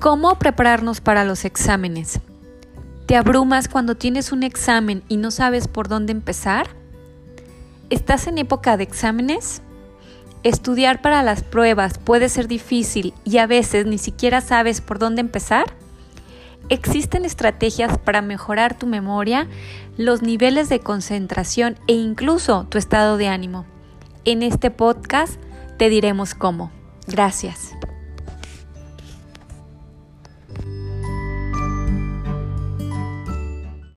¿Cómo prepararnos para los exámenes? ¿Te abrumas cuando tienes un examen y no sabes por dónde empezar? ¿Estás en época de exámenes? Estudiar para las pruebas puede ser difícil y a veces ni siquiera sabes por dónde empezar. Existen estrategias para mejorar tu memoria, los niveles de concentración e incluso tu estado de ánimo. En este podcast te diremos cómo. Gracias.